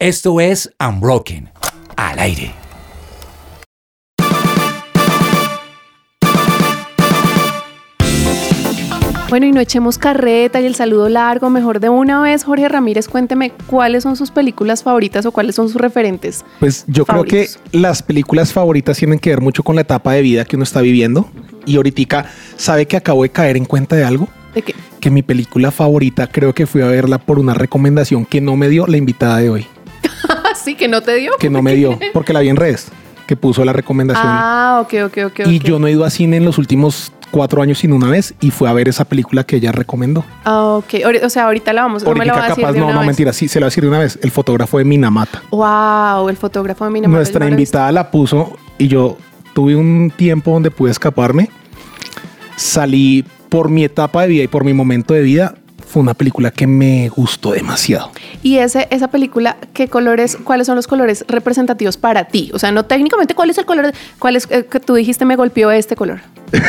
Esto es Unbroken, al aire. Bueno, y no echemos carreta y el saludo largo, mejor de una vez, Jorge Ramírez, cuénteme cuáles son sus películas favoritas o cuáles son sus referentes. Pues yo favoritos? creo que las películas favoritas tienen que ver mucho con la etapa de vida que uno está viviendo. Y ahorita, ¿sabe que acabo de caer en cuenta de algo? ¿De qué? Que mi película favorita creo que fui a verla por una recomendación que no me dio la invitada de hoy. sí, que no te dio. Que no me dio, porque la vi en redes, que puso la recomendación. Ah, ok, ok, ok. y yo no he ido a cine en los últimos cuatro años sin una vez y fue a ver esa película que ella recomendó. Ah, ok. O sea, ahorita la vamos, no me la va a Ahorita decir capaz, de no, una no, vez. mentira, sí, se lo voy a decir de una vez. El fotógrafo de Minamata. Wow, el fotógrafo de Minamata. Nuestra invitada la puso y yo tuve un tiempo donde pude escaparme. Salí por mi etapa de vida y por mi momento de vida. Fue una película que me gustó demasiado. Y ese, esa película, ¿qué colores, cuáles son los colores representativos para ti? O sea, no técnicamente, ¿cuál es el color? ¿Cuál es eh, que tú dijiste me golpeó este color?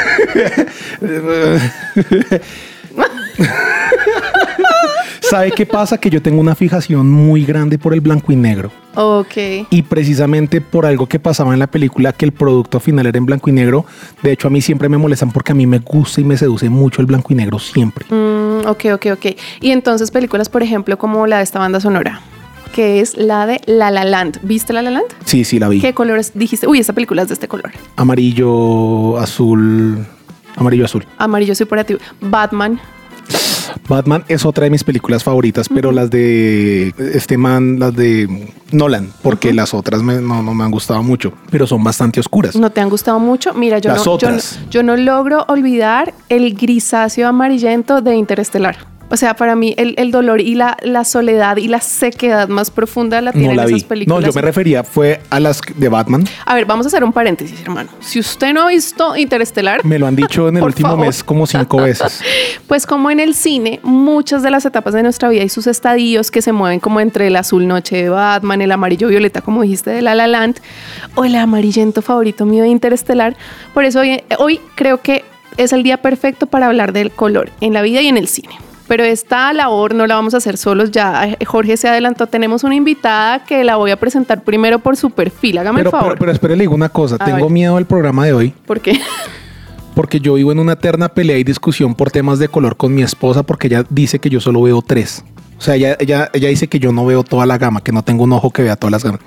¿Sabe qué pasa? Que yo tengo una fijación muy grande por el blanco y negro. Ok. Y precisamente por algo que pasaba en la película, que el producto final era en blanco y negro. De hecho, a mí siempre me molestan porque a mí me gusta y me seduce mucho el blanco y negro siempre. Mm, ok, ok, ok. Y entonces películas, por ejemplo, como la de esta banda sonora, que es la de La La Land. ¿Viste La La Land? Sí, sí, la vi. ¿Qué colores dijiste? Uy, esta película es de este color. Amarillo, azul, amarillo, azul. Amarillo superativo. Batman. Batman es otra de mis películas favoritas, pero las de este man, las de Nolan, porque las otras me- no, no me han gustado mucho, pero son bastante oscuras. ¿No te han gustado mucho? Mira, yo, Las no, yo, no, otras. yo no logro olvidar el grisáceo amarillento de Interestelar. O sea, para mí el, el dolor y la, la soledad y la sequedad más profunda la No tienen la esas vi. películas. No, yo me refería fue a las de Batman. A ver, vamos a hacer un paréntesis, hermano. Si usted no ha visto Interestelar, Me lo han dicho en el último favor. mes como cinco veces. Pues como en el cine, muchas de las etapas de nuestra vida y sus estadios que se mueven como entre el azul noche de Batman, el amarillo violeta, como dijiste, de La La Land, o el amarillento favorito mío de Interestelar. Por eso hoy, hoy creo que es el día perfecto para hablar del color en la vida y en el cine. Pero esta labor no la vamos a hacer solos, ya eh, Jorge se adelantó, tenemos una invitada que la voy a presentar primero por su perfil, hágame Pero, el favor. pero, pero espere, le digo una cosa. A Tengo ver. miedo del programa de hoy ¿Por qué? porque yo vivo en una eterna pelea y discusión por temas de color con mi esposa porque ella dice que yo solo veo tres. O sea, ella, ella, ella dice que yo no veo toda la gama, que no tengo un ojo que vea todas las gamas.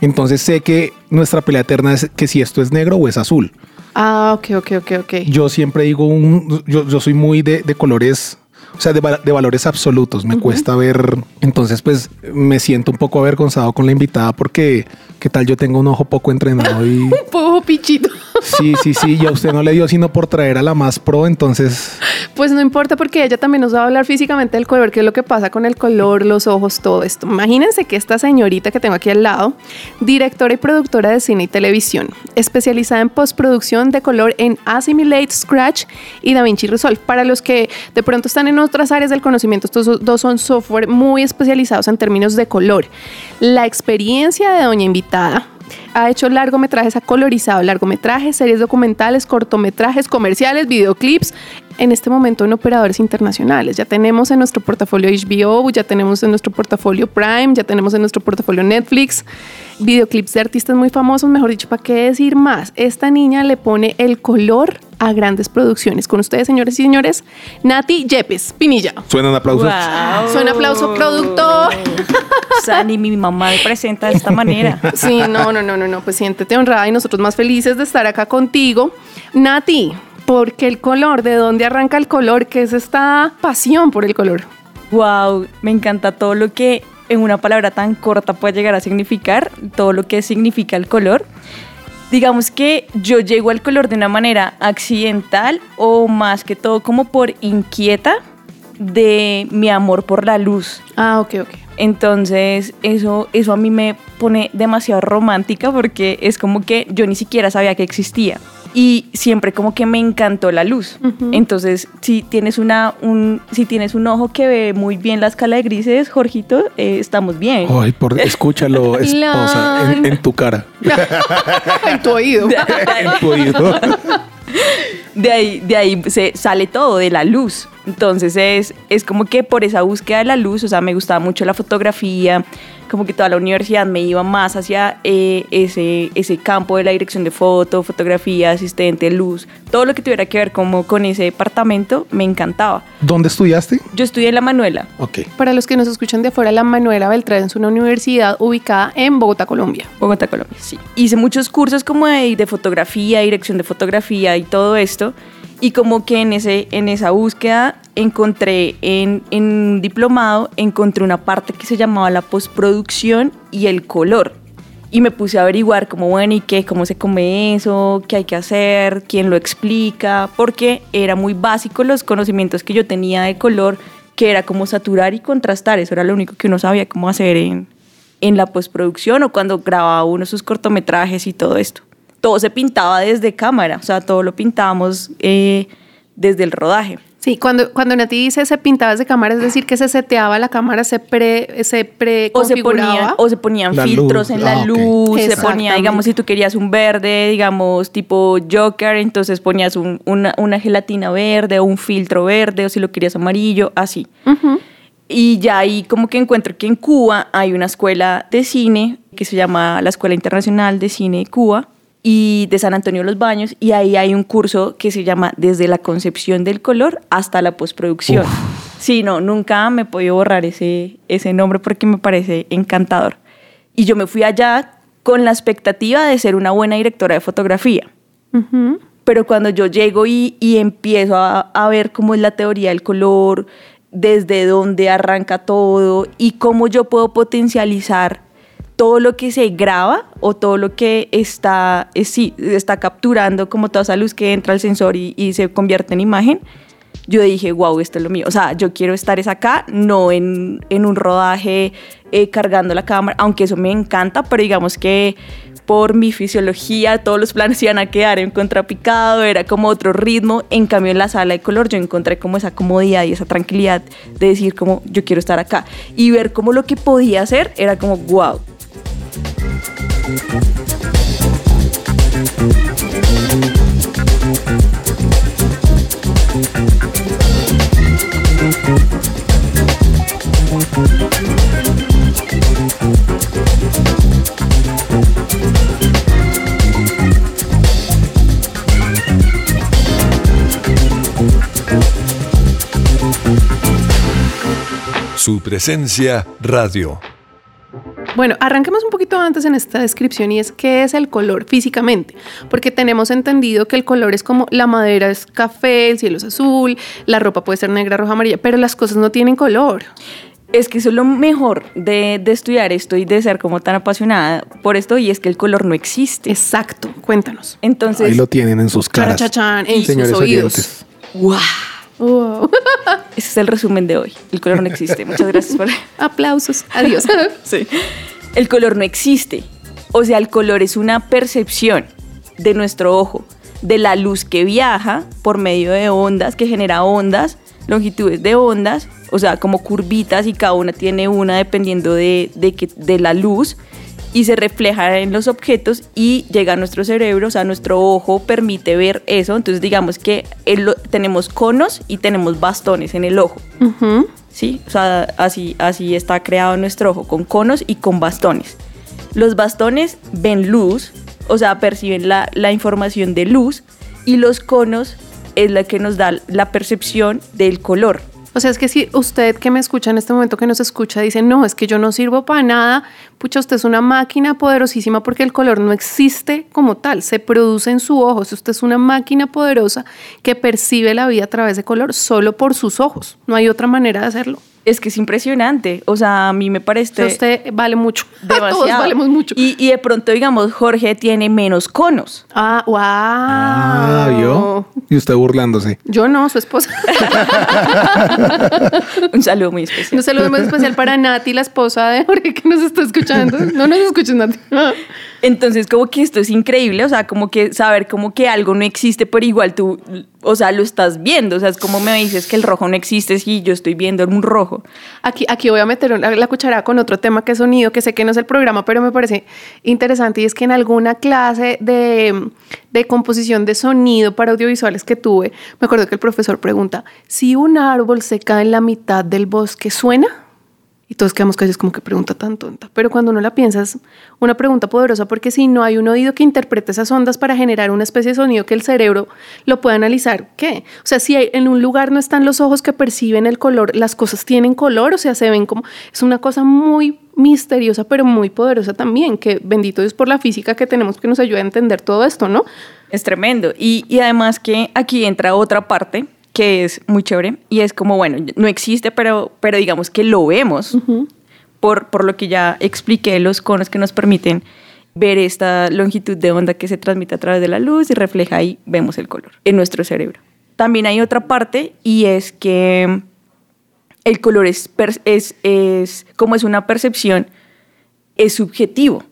Entonces sé que nuestra pelea eterna es que si esto es negro o es azul. Ah, ok, ok, ok, ok. Yo siempre digo, un, yo, yo soy muy de, de colores, o sea, de, de valores absolutos. Me cuesta ver, entonces pues me siento un poco avergonzado con la invitada porque qué tal yo tengo un ojo poco entrenado y Un poco pichito. sí, sí, sí, y a usted no le dio sino por traer a la más pro, entonces Pues no importa porque ella también nos va a hablar físicamente del color, qué es lo que pasa con el color, los ojos, todo esto. Imagínense que esta señorita que tengo aquí al lado, directora y productora de cine y televisión, especializada en postproducción de color en Assimilate, Scratch y DaVinci Resolve. Para los que de pronto están en otras áreas del conocimiento, estos dos son software muy especializados en términos de color. La experiencia de doña invitada ha hecho largometrajes, ha colorizado largometrajes, series documentales, cortometrajes, comerciales, videoclips. En este momento en operadores internacionales. Ya tenemos en nuestro portafolio HBO, ya tenemos en nuestro portafolio Prime, ya tenemos en nuestro portafolio Netflix, videoclips de artistas muy famosos, mejor dicho, ¿para qué decir más? Esta niña le pone el color a grandes producciones. Con ustedes, señores y señores, Nati Yepes, Pinilla. suenan aplausos. Wow. Suena aplauso, productor. O sea, ni mi mamá me presenta de esta manera. Sí, no, no, no, no, no, pues siéntete honrada y nosotros más felices de estar acá contigo. Nati, ¿por qué el color? ¿De dónde arranca el color? ¿Qué es esta pasión por el color? Wow, me encanta todo lo que en una palabra tan corta puede llegar a significar, todo lo que significa el color. Digamos que yo llego al color de una manera accidental o más que todo como por inquieta de mi amor por la luz. Ah, ok, ok. Entonces, eso, eso a mí me pone demasiado romántica porque es como que yo ni siquiera sabía que existía. Y siempre como que me encantó la luz. Entonces, si tienes, una, un, si tienes un ojo que ve muy bien la escala de grises, Jorgito, eh, estamos bien. Ay, por, escúchalo, esposa, en, en tu cara, en tu oído. en tu oído. De ahí, de ahí se sale todo, de la luz. Entonces es, es como que por esa búsqueda de la luz, o sea, me gustaba mucho la fotografía, como que toda la universidad me iba más hacia eh, ese, ese campo de la dirección de foto, fotografía, asistente, luz, todo lo que tuviera que ver como con ese departamento, me encantaba. ¿Dónde estudiaste? Yo estudié en La Manuela. Ok. Para los que nos escuchan de afuera, la Manuela Beltrán es una universidad ubicada en Bogotá, Colombia. Bogotá, Colombia, sí. Hice muchos cursos como de, de fotografía, dirección de fotografía y todo esto. Y como que en, ese, en esa búsqueda encontré en, en un diplomado, encontré una parte que se llamaba la postproducción y el color. Y me puse a averiguar como, bueno, ¿y qué? ¿Cómo se come eso? ¿Qué hay que hacer? ¿Quién lo explica? Porque era muy básico los conocimientos que yo tenía de color, que era como saturar y contrastar. Eso era lo único que uno sabía cómo hacer en, en la postproducción o cuando grababa uno sus cortometrajes y todo esto todo se pintaba desde cámara, o sea, todo lo pintábamos eh, desde el rodaje. Sí, cuando, cuando Nati dice se pintaba desde cámara, es decir, que se seteaba la cámara, se pre, se pre o se ponían, o se ponían La filtros luz. en la Ah, ok. luz, se ponía, digamos, si tú querías un verde, digamos, tipo Joker, entonces ponías un- una, una gelatina verde o un filtro verde, o si lo querías amarillo, así. Ujú. Y ya ahí como que encuentro que en Cuba hay una escuela de cine que se llama la Escuela Internacional de Cine de Cuba y de San Antonio de los Baños y ahí hay un curso que se llama Desde la concepción del color hasta la postproducción. Sí, no, nunca me he podido borrar ese, ese nombre porque me parece encantador. Y yo me fui allá con la expectativa de ser una buena directora de fotografía pero cuando yo llego y, y empiezo a, a ver cómo es la teoría del color, desde dónde arranca todo y cómo yo puedo potencializar todo lo que se graba o todo lo que está, eh, sí, está capturando como toda esa luz que entra al sensor y, y se convierte en imagen, yo dije, wow, esto es lo mío. O sea, yo quiero estar es acá, no en, en un rodaje eh, cargando la cámara, aunque eso me encanta, pero digamos que por mi fisiología todos los planes iban a quedar en contrapicado, era como otro ritmo. En cambio, en la sala de color yo encontré como esa comodidad y esa tranquilidad de decir como yo quiero estar acá y ver como lo que podía hacer era como wow. Su presencia radio. Bueno, arranquemos un poquito antes en esta descripción y es qué es el color físicamente, porque tenemos entendido que el color es como la madera es café, el cielo es azul, la ropa puede ser negra, roja, amarilla, pero las cosas no tienen color. Es que eso es lo mejor de, de estudiar esto y de ser como tan apasionada por esto y es que el color no existe. Exacto, cuéntanos. Entonces, Ahí lo tienen en sus caras. Charachachán, en sus oídos. wow. Wow. Ese es el resumen de hoy. El color no existe. Muchas gracias por... Aplausos. Adiós. Sí. El color no existe. O sea, el color es una percepción de nuestro ojo, de la luz que viaja por medio de ondas, que genera ondas, longitudes de ondas, o sea, como curvitas y cada una tiene una dependiendo de, de, que- de la luz y se refleja en los objetos y llega a nuestro cerebro, o sea, nuestro ojo permite ver eso. Entonces, digamos que el- tenemos conos y tenemos bastones en el ojo. ¿sí? O sea, así, así está creado nuestro ojo, con conos y con bastones. Los bastones ven luz, o sea, perciben la, la información de luz, y los conos es la que nos da la percepción del color. O sea, es que si usted que me escucha en este momento, que nos escucha, dice, no, es que yo no sirvo para nada, pucha, usted es una máquina poderosísima porque el color no existe como tal, se produce en su ojo. Si usted es una máquina poderosa que percibe la vida a través de color solo por sus ojos, no hay otra manera de hacerlo. Es que es impresionante, o sea, a mí me parece usted vale mucho. demasiado. Todos valemos mucho. Y, y de pronto, digamos, Jorge tiene menos conos. Ah, wow. Ah, ¿vio? Y usted burlándose. Yo no, su esposa. Un saludo muy especial. Un saludo muy especial para Nati, la esposa de Jorge que nos está escuchando. No nos escuches, Nati. Entonces, como que esto es increíble, o sea, como que saber como que algo no existe, pero igual tú, o sea, lo estás viendo, o sea, es como me dices que el rojo no existe si yo estoy viendo un rojo. Aquí, aquí voy a meter la, la cuchara con otro tema que es sonido, que sé que no es el programa, pero me parece interesante y es que en alguna clase de, de composición de sonido para audiovisuales que tuve, me acuerdo que el profesor pregunta, si un árbol se cae en la mitad del bosque, ¿suena? Y todos quedamos callados como que pregunta tan tonta. Pero cuando uno la piensa es una pregunta poderosa porque si no hay un oído que interprete esas ondas para generar una especie de sonido que el cerebro lo pueda analizar, ¿qué? O sea, si hay- en un lugar no están los ojos que perciben el color, las cosas tienen color, o sea, se ven como... Es una cosa muy misteriosa, pero muy poderosa también, que bendito Dios por la física que tenemos que nos ayuda a entender todo esto, ¿no? Es tremendo. Y, y además que aquí entra otra parte que es muy chévere y es como, bueno, no existe, pero, pero digamos que lo vemos por, por lo que ya expliqué, los conos que nos permiten ver esta longitud de onda que se transmite a través de la luz y refleja ahí, vemos el color en nuestro cerebro. También hay otra parte y es que el color es, es, es como es una percepción, es subjetivo.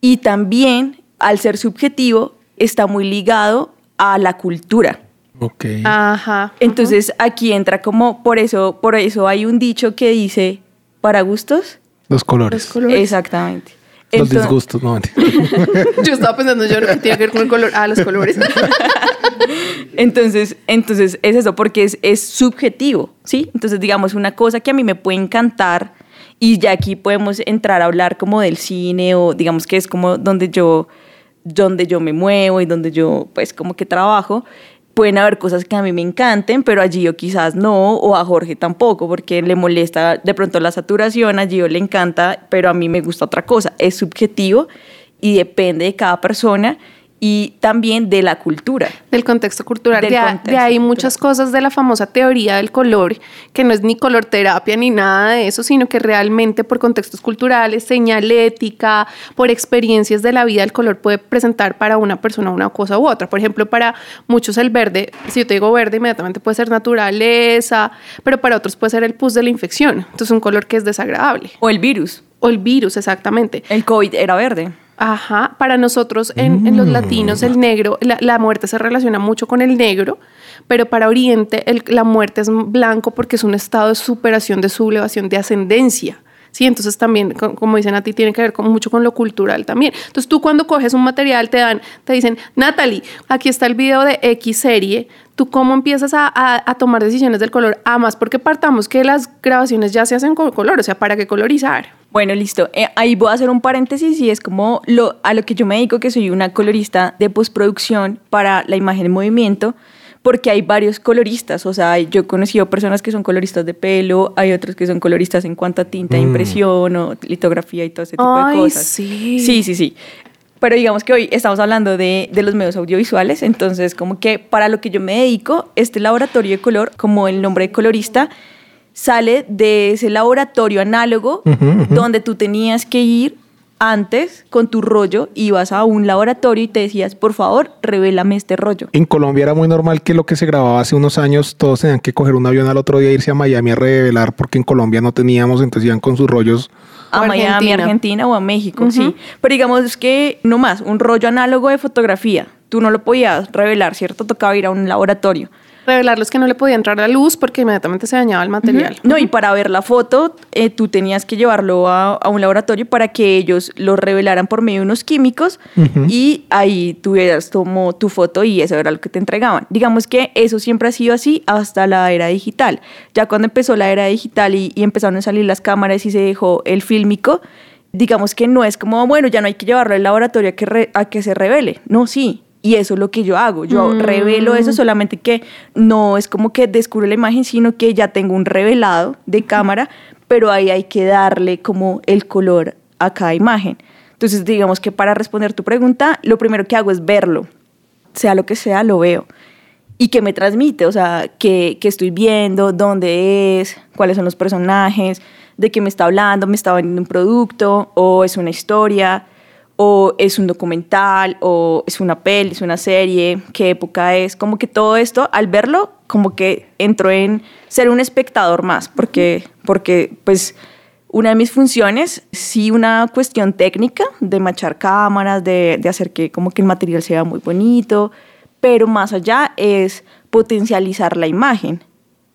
Y también, al ser subjetivo, está muy ligado a la cultura. Ok. Ajá. Entonces aquí entra como, por eso, por eso hay un dicho que dice, para gustos. Los colores. Los colores. Exactamente. Los Entonces- disgustos, no. Yo estaba pensando, yo no que tiene que ver con el color. Ah, los colores. Entonces, entonces es eso, porque es, es subjetivo, ¿sí? Entonces, digamos, una cosa que a mí me puede encantar, y ya aquí podemos entrar a hablar como del cine, o digamos que es como donde yo, donde yo me muevo y donde yo, pues, como que trabajo. Pueden haber cosas que a mí me encanten, pero a Gio quizás no, o a Jorge tampoco, porque le molesta de pronto la saturación, a Gio le encanta, pero a mí me gusta otra cosa. Es subjetivo y depende de cada persona y también de la cultura. Del contexto cultural. Del de, a- contexto de ahí cultural. muchas cosas de la famosa teoría del color, que no es ni color terapia ni nada de eso, sino que realmente por contextos culturales, señalética, por experiencias de la vida, el color puede presentar para una persona una cosa u otra. Por ejemplo, para muchos el verde, si yo te digo verde, inmediatamente puede ser naturaleza, pero para otros puede ser el pus de la infección. Entonces, un color que es desagradable. O el virus. O el virus, exactamente. El COVID era verde. Ajá, para nosotros en, en los latinos el negro, la, la muerte se relaciona mucho con el negro, pero para Oriente el- la muerte es blanco porque es un estado de superación, de sublevación, de ascendencia. Sí, entonces también, co- como dicen a ti, tiene que ver con, mucho con lo cultural también. Entonces tú cuando coges un material te dan, te dicen, Natalie, aquí está el video de X serie, tú cómo empiezas a, a- a tomar decisiones del color, además porque partamos que las grabaciones ya se hacen con color, o sea, ¿para qué colorizar? Bueno, listo. Eh, ahí voy a hacer un paréntesis y es como lo, a lo que yo me dedico, que soy una colorista de postproducción para la imagen en movimiento, porque hay varios coloristas. O sea, yo he conocido personas que son coloristas de pelo, hay otros que son coloristas en cuanto a tinta de impresión o litografía y todo ese tipo Ay, de cosas. sí. Sí, sí, sí. Pero digamos que hoy estamos hablando de, de los medios audiovisuales, entonces como que para lo que yo me dedico, este laboratorio de color, como el nombre de colorista, sale de ese laboratorio análogo donde tú tenías que ir antes con tu rollo, ibas a un laboratorio y te decías, por favor, revélame este rollo. En Colombia era muy normal que lo que se grababa hace unos años, todos tenían que coger un avión al otro día e irse a Miami a revelar porque en Colombia no teníamos, entonces iban con sus rollos. a O Miami, Argentina. Argentina o a México, sí. Pero digamos que no más, un rollo análogo de fotografía. Tú no lo podías revelar, ¿cierto? Tocaba ir a un laboratorio. Revelarlos que no le podía entrar la luz porque inmediatamente se dañaba el material. No, y para ver la foto, eh, tú tenías que llevarlo a, a un laboratorio para que ellos lo revelaran por medio de unos químicos y ahí tuvieras como tu foto y eso era lo que te entregaban. Digamos que eso siempre ha sido así hasta la era digital. Ya cuando empezó la era digital y, y empezaron a salir las cámaras y se dejó el fílmico, digamos que no es como, bueno, ya no hay que llevarlo al laboratorio a que, re- a que se revele. No, sí. Y eso es lo que yo hago. Yo revelo eso solamente que no es como que descubro la imagen, sino que ya tengo un revelado de cámara, pero ahí hay que darle como el color a cada imagen. Entonces, digamos que para responder tu pregunta, lo primero que hago es verlo. Sea lo que sea, lo veo. ¿Y qué me transmite? O sea, ¿qué, qué estoy viendo? ¿Dónde es? ¿Cuáles son los personajes? ¿De qué me está hablando? ¿Me está vendiendo un producto? ¿O es una historia? ¿O es un documental? ¿O es una peli? ¿Es una serie? ¿Qué época es? Como que todo esto, al verlo, como que entro en ser un espectador más, porque, porque pues una de mis funciones, sí una cuestión técnica de machar cámaras, de, de hacer que como que el material sea muy bonito, pero más allá es potencializar la imagen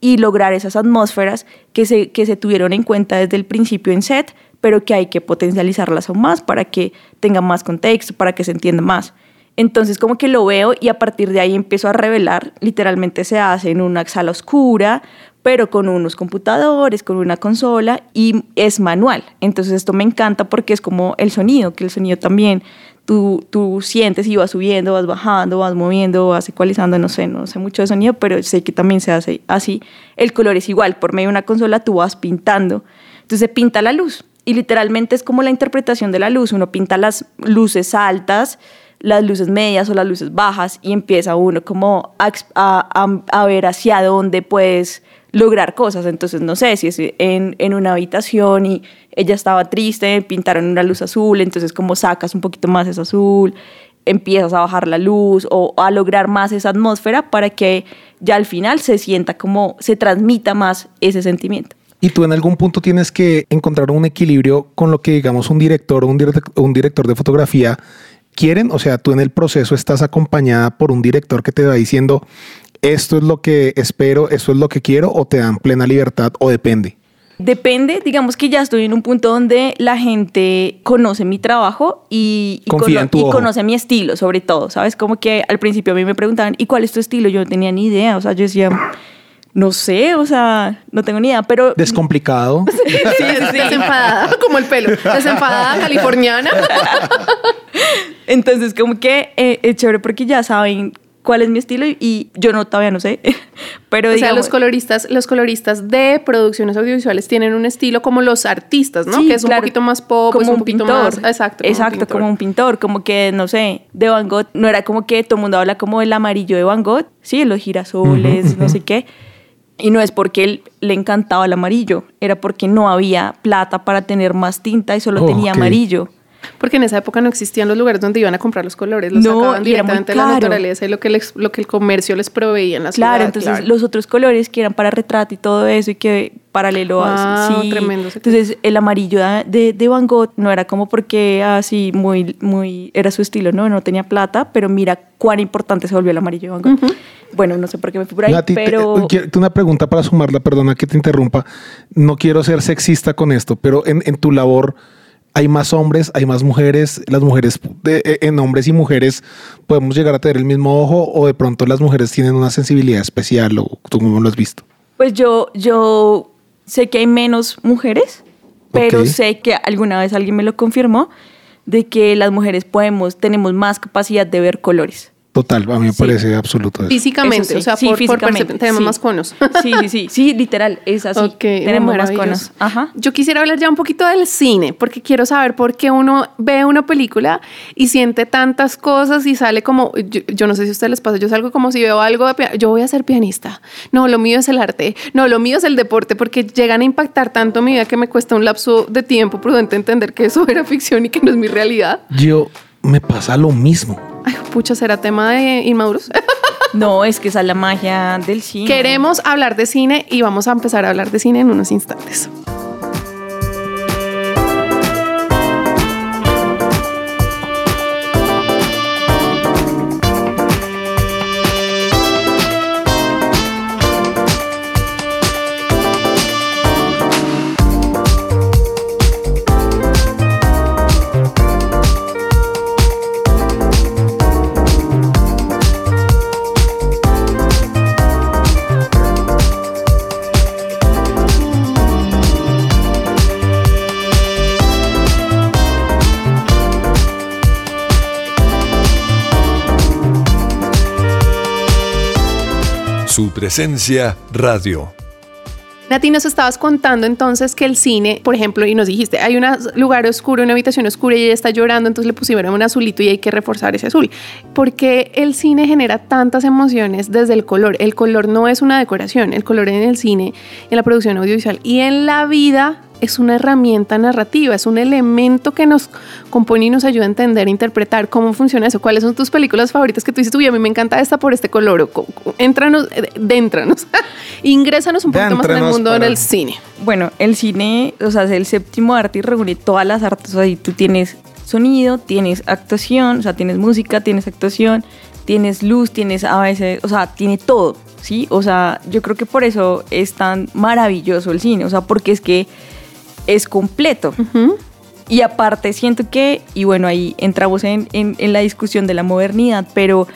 y lograr esas atmósferas que se, que se tuvieron en cuenta desde el principio en set, pero que hay que potencializarlas aún más para que tenga más contexto, para que se entienda más. Entonces como que lo veo y a partir de ahí empiezo a revelar, literalmente se hace en una sala oscura, pero con unos computadores, con una consola y es manual. Entonces esto me encanta porque es como el sonido, que el sonido también tú, tú sientes y vas subiendo, vas bajando, vas moviendo, vas ecualizando, no sé, no sé mucho de sonido, pero sé que también se hace así. El color es igual, por medio de una consola tú vas pintando. Entonces se pinta la luz y literalmente es como la interpretación de la luz. Uno pinta las luces altas, las luces medias o las luces bajas y empieza uno como a, ver hacia dónde puedes lograr cosas. Entonces, no sé, si es en, en, una habitación y ella estaba triste, pintaron una luz azul, entonces como sacas un poquito más ese azul, empiezas a bajar la luz o a lograr más esa atmósfera para que ya al final se sienta como, se transmita más ese sentimiento. Y tú en algún punto tienes que encontrar un equilibrio con lo que digamos un director o un, direct un director de fotografía quieren, o sea, tú en el proceso estás acompañada por un director que te va diciendo, esto es lo que espero, esto es lo que quiero, o te dan plena libertad, o depende. Depende, digamos que ya estoy en un punto donde la gente conoce mi trabajo y, y, conoce mi estilo, sobre todo, ¿sabes? Como que al principio a mí me preguntaban, ¿y cuál es tu estilo? Yo no tenía ni idea, o sea, yo decía, no sé, o sea, no tengo ni idea, pero... Descomplicado. Sí, sí, desenfadada, como el pelo. Desenfadada californiana. Entonces, como que eh, es chévere porque ya saben cuál es mi estilo y, y yo no todavía no sé. Pero O sea, los coloristas, los coloristas de producciones audiovisuales tienen un estilo como los artistas, ¿no? Sí, que es un poquito más pop, como es un, poquito pintor. más. Exacto. como Exacto, como un pintor. Como que, no sé, de Van Gogh, no era como que todo el mundo habla como el amarillo de Van Gogh, sí, los girasoles, no sé qué. Y no es porque él le encantaba el amarillo, era porque no había plata para tener más tinta y solo Oh, tenía amarillo. Porque en esa época no existían los lugares donde iban a comprar los colores, los No, sacaban directamente de la naturaleza y lo que, les- lo que el comercio les proveía en la Claro, ciudad. entonces claro. los otros colores que eran para retrato y todo eso y que paralelo a Wow, sí. tremendo Entonces el amarillo de, de Van Gogh no era como porque así muy muy era su estilo, no, no tenía plata, pero mira cuán importante se volvió el amarillo de Van Gogh. Bueno, no sé por qué me fui por ahí, Nati, te- pero eh, quiero- una pregunta para sumarla, perdona que te interrumpa. No quiero ser sexista con esto, pero en, en tu labor hay más hombres, hay más mujeres. Las mujeres, de- eh, en hombres y mujeres, podemos llegar a tener el mismo ojo o de pronto las mujeres tienen una sensibilidad especial o tú cómo lo has visto. pues yo yo sé que hay menos mujeres, pero sé que alguna vez alguien me lo confirmó de que las mujeres podemos tenemos más capacidad de ver colores. Total, a mí me Sí. parece absoluto eso. Físicamente, Eso sí, o sea, sí, por, por físicamente, tenemos sí. más conos. Sí, sí, sí, sí, literal, es así. Tenemos más conos. Ajá. Yo quisiera hablar ya un poquito del cine, porque quiero saber por qué uno ve una película y siente tantas cosas y sale como, yo, yo no sé si a ustedes les pasa, yo salgo como si veo algo de yo voy a ser pianista. No, lo mío es el arte. No, lo mío es el deporte, porque llegan a impactar tanto mi vida que me cuesta un lapso de tiempo prudente entender que eso era ficción y que no es mi realidad. Yo me pasa lo mismo. Ay, pucha, será tema de inmaduros. No, es que esa es la magia del cine. Queremos hablar de cine y vamos a empezar a hablar de cine en unos instantes. Su presencia radio. Nati, nos estabas contando entonces que el cine, por ejemplo, y nos dijiste, hay un lugar oscuro, una habitación oscura y ella está llorando, entonces le pusieron un azulito y hay que reforzar ese azul. Porque el cine genera tantas emociones desde el color. El color no es una decoración, el color en el cine, en la producción audiovisual y en la vida es una herramienta narrativa, es un elemento que nos compone y nos ayuda a entender, e interpretar cómo funciona eso. ¿Cuáles son tus películas favoritas que tú dices, uy, a mí me encanta esta por este color? O, éntranos, eh, déntranos, ingrésanos un poquito más en el mundo del cine. Bueno, el cine, o sea, es el séptimo arte y reúne todas las artes. O sea, tú tienes sonido, tienes actuación, o sea, tienes música, tienes actuación, tienes luz, tienes a veces, o sea, tiene todo, ¿sí? O sea, yo creo que por eso es tan maravilloso el cine, o sea, porque es que es completo. Y aparte siento que, y bueno, ahí entramos en, en, la discusión de la modernidad, pero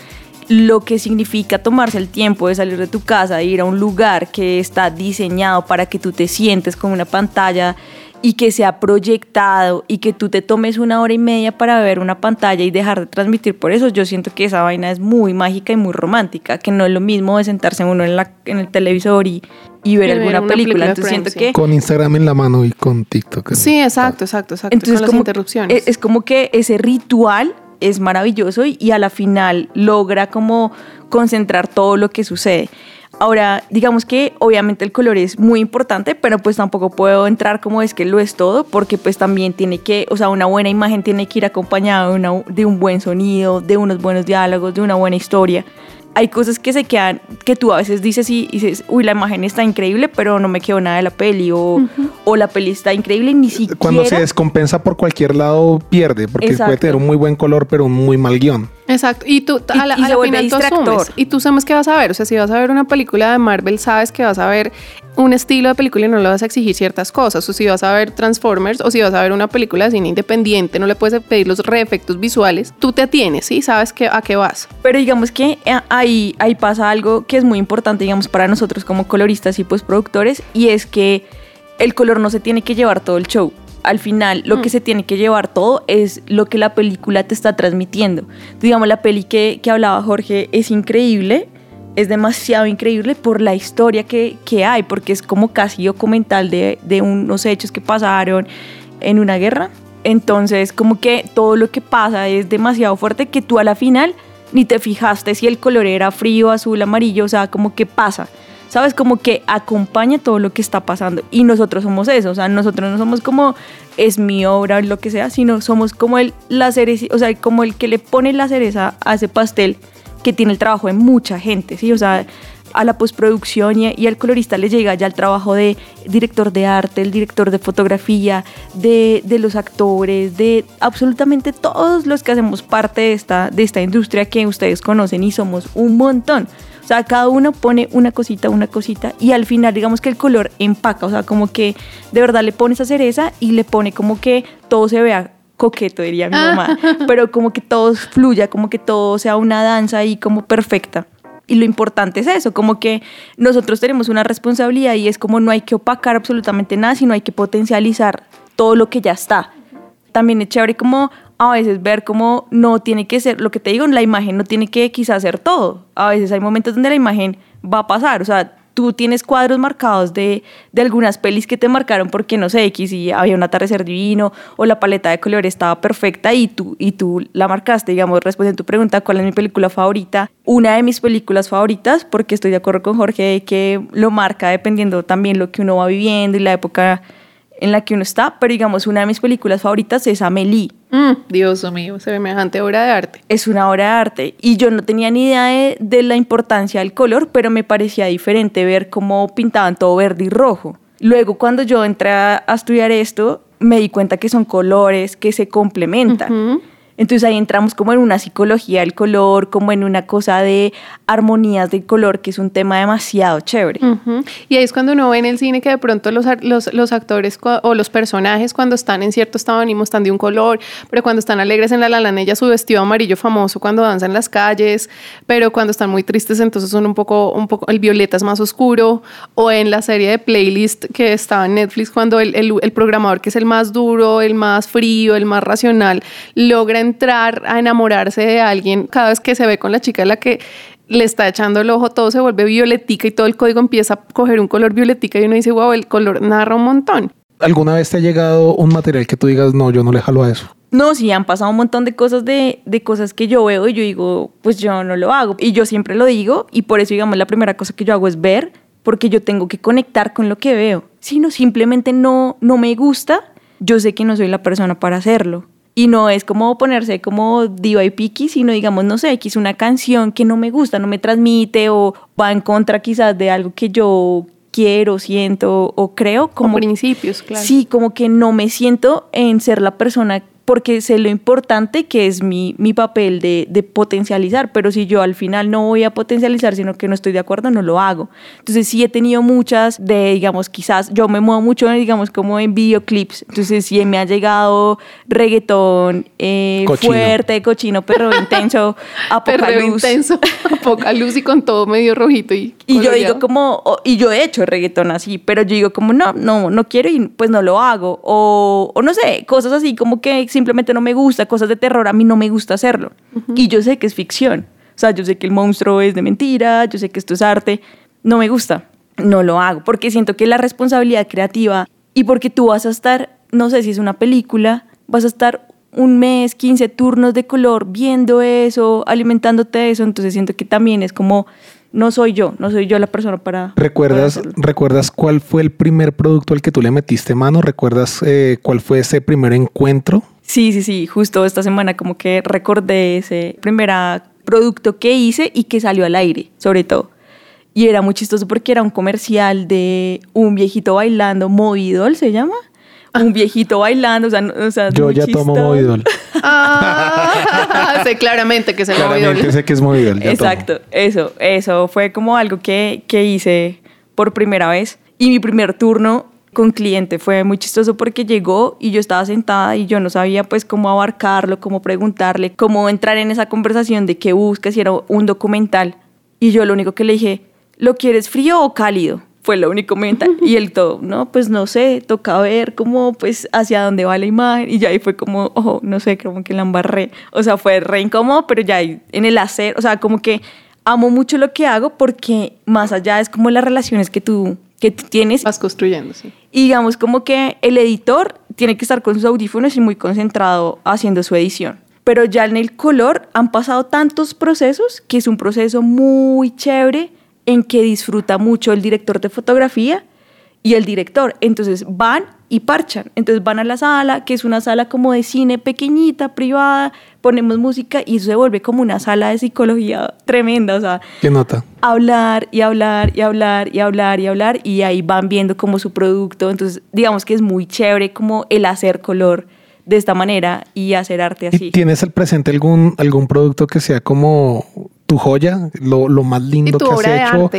lo que significa tomarse el tiempo de salir de tu casa, de ir a un lugar que está diseñado para que tú te sientes con una pantalla y que sea proyectado y que tú te tomes una hora y media para ver una pantalla y dejar de transmitir por eso, yo siento que esa vaina es muy mágica y muy romántica, que no es lo mismo de sentarse uno en, la, en el televisor y, y ver alguna película. Entonces siento que... Con Instagram en la mano y con TikTok. Sí, exacto, exacto, exacto. Entonces, con las interrupciones. Es, como que ese ritual es maravilloso y, y a la final logra como concentrar todo lo que sucede. Ahora, digamos que obviamente el color es muy importante, pero pues tampoco puedo entrar como es que lo es todo, porque pues también tiene que, o sea, una buena imagen tiene que ir acompañada de, de un buen sonido, de unos buenos diálogos, de una buena historia hay cosas que se quedan, que tú a veces dices y dices, uy, la imagen está increíble, pero no me quedó nada de la peli, o, o la peli está increíble y ni siquiera... Cuando se descompensa por cualquier lado, pierde, porque puede tener un muy buen color, pero un muy mal guion. Exacto, y tú a la, final tú asumes, y tú sabes qué vas a ver, o sea, si vas a ver una película de Marvel, sabes que vas a ver un estilo de película y no le vas a exigir ciertas cosas. O si vas a ver Transformers o si vas a ver una película de cine independiente, no le puedes pedir los reefectos visuales. Tú te atienes, ¿sí? Sabes que, a qué vas. Pero digamos que eh, ahí, ahí pasa algo que es muy importante, digamos, para nosotros como coloristas y postproductores, y es que el color no se tiene que llevar todo el show. Al final, lo que mm. se tiene que llevar todo es lo que la película te está transmitiendo. Digamos, la peli que, que hablaba Jorge es increíble, es demasiado increíble por la historia que, hay, porque es como casi documental de, de unos hechos que pasaron en una guerra. Entonces, como que todo lo que pasa es demasiado fuerte que tú a la final ni te fijaste si el color era frío, azul, amarillo, o sea, como que pasa. ¿Sabes? Como que acompaña todo lo que está pasando. Y nosotros somos eso, o sea, nosotros no somos como es mi obra o lo que sea, sino somos como el, la cereza, o sea, como el que le pone la cereza a ese pastel que tiene el trabajo de mucha gente, ¿sí? O sea, a la postproducción y, al colorista le llega ya el trabajo de director de arte, el director de fotografía, de, los actores, de absolutamente todos los que hacemos parte de esta industria que ustedes conocen y somos un montón. Sea, cada uno pone una cosita, una cosita y al final digamos que el color empaca, o sea, como que de verdad le pone esa cereza y le pone como que todo se vea coqueto, diría mi mamá, pero como que todo fluya, como que todo sea una danza ahí como perfecta. Y lo importante es eso, como que nosotros tenemos una responsabilidad y es como no hay que opacar absolutamente nada, sino hay que potencializar todo lo que ya está. También es chévere como a veces ver cómo no tiene que ser, lo que te digo, la imagen no tiene que quizás ser todo. A veces hay momentos donde la imagen va a pasar, o sea, tú tienes cuadros marcados de, de, algunas pelis que te marcaron porque, no sé, X y había un atardecer divino o la paleta de color estaba perfecta y tú, y tú la marcaste, digamos, respondiendo a tu pregunta, ¿cuál es mi película favorita? Una de mis películas favoritas, porque estoy de acuerdo con Jorge que lo marca dependiendo también lo que uno va viviendo y la época en la que uno está, pero digamos, una de mis películas favoritas es Amelie. Mm, Dios mío, semejante obra de arte. Es una obra de arte y yo no tenía ni idea de, la importancia del color, pero me parecía diferente ver cómo pintaban todo verde y rojo. Luego, cuando yo entré a, estudiar esto, me di cuenta que son colores que se complementan. Entonces ahí entramos como en una psicología del color, como en una cosa de armonías del color, que es un tema demasiado chévere. Y ahí es cuando uno ve en el cine que de pronto los, los, los, actores o los personajes cuando están en cierto estado de ánimo están de un color, pero cuando están alegres en la ella su vestido amarillo famoso cuando danzan en las calles, pero cuando están muy tristes entonces son un poco, un poco, el violeta es más oscuro, o en la serie de playlist que estaba en Netflix cuando el, el, el programador que es el más duro, el más frío, el más racional, logra entrar a enamorarse de alguien cada vez que se ve con la chica a la que le está echando el ojo, todo se vuelve violetica y todo el código empieza a coger un color violetica y uno dice, wow, el color narra un montón. ¿Alguna vez te ha llegado un material que tú digas, no, yo no le jalo a eso? No, sí, han pasado un montón de cosas de, de, cosas que yo veo y yo digo, pues yo no lo hago. Y yo siempre lo digo y por eso, digamos, la primera cosa que yo hago es ver porque yo tengo que conectar con lo que veo. Si no, simplemente no, no me gusta, yo sé que no soy la persona para hacerlo. Y no es como ponerse como diva y piqui, sino digamos, no sé, es una canción que no me gusta, no me transmite o va en contra quizás de algo que yo quiero, siento o creo. Como principios, claro. Sí, como que no me siento en ser la persona porque sé lo importante que es mi, mi papel de, de, potencializar, pero si yo al final no voy a potencializar, sino que no estoy de acuerdo, no lo hago. Entonces sí he tenido muchas de, digamos, quizás yo me muevo mucho, digamos, como en videoclips, entonces sí me ha llegado reggaetón eh, fuerte, cochino, perro intenso, apocaluz. Intenso, apocaluz y con todo medio rojito y... Y yo digo como, y yo he hecho reggaetón así, pero yo digo como, no, no, no quiero y pues no lo hago, o, o no sé, cosas así como que simplemente no me gusta, cosas de terror, a mí no me gusta hacerlo. Y yo sé que es ficción. O sea, yo sé que el monstruo es de mentira, yo sé que esto es arte, no me gusta, no lo hago, porque siento que la responsabilidad creativa y porque tú vas a estar, no sé si es una película, vas a estar un mes, 15 turnos de color viendo eso, alimentándote de eso, entonces siento que también es como no soy yo, no soy yo la persona para... ¿Recuerdas, ¿recuerdas cuál fue el primer producto al que tú le metiste mano? ¿Recuerdas eh, cuál fue ese primer encuentro? Sí, sí, sí, justo esta semana como que recordé ese primer producto que hice y que salió al aire, sobre todo. Y era muy chistoso porque era un comercial de un viejito bailando, Movidol se llama. Un viejito bailando, o sea, o sea yo ya tomo Movidol. Ah, sé claramente que es el Claramente sé que es Movidol. Exacto, eso, eso fue como algo que, que hice por primera vez. Y mi primer turno con cliente. Fue muy chistoso porque llegó y yo estaba sentada y yo no sabía pues cómo abarcarlo, cómo preguntarle, cómo entrar en esa conversación de qué busca, si era un documental. Y yo lo único que le dije, ¿lo quieres frío o cálido? Fue lo único comentario. Y él todo, no, pues no sé, toca ver cómo, pues, hacia dónde va la imagen. Y ya ahí fue como, ojo, no sé, como que la embarré. O sea, fue re incómodo, pero ya en el hacer, o sea, como que amo mucho lo que hago porque más allá es como las relaciones que tú que tienes. Vas construyendo, sí. Y digamos como que el editor tiene que estar con sus audífonos y muy concentrado haciendo su edición. Pero ya en el color han pasado tantos procesos que es un proceso muy chévere en que disfruta mucho el director de fotografía y el director. Entonces van y parchan. Entonces van a la sala, que es una sala como de cine pequeñita, privada, ponemos música y eso se vuelve como una sala de psicología tremenda. O sea, ¿qué nota? Hablar y hablar y hablar y hablar y hablar y ahí van viendo como su producto. Entonces, digamos que es muy chévere como el hacer color de esta manera y hacer arte así. ¿Tienes al presente algún, algún producto que sea como tu joya, lo, lo más lindo que has hecho?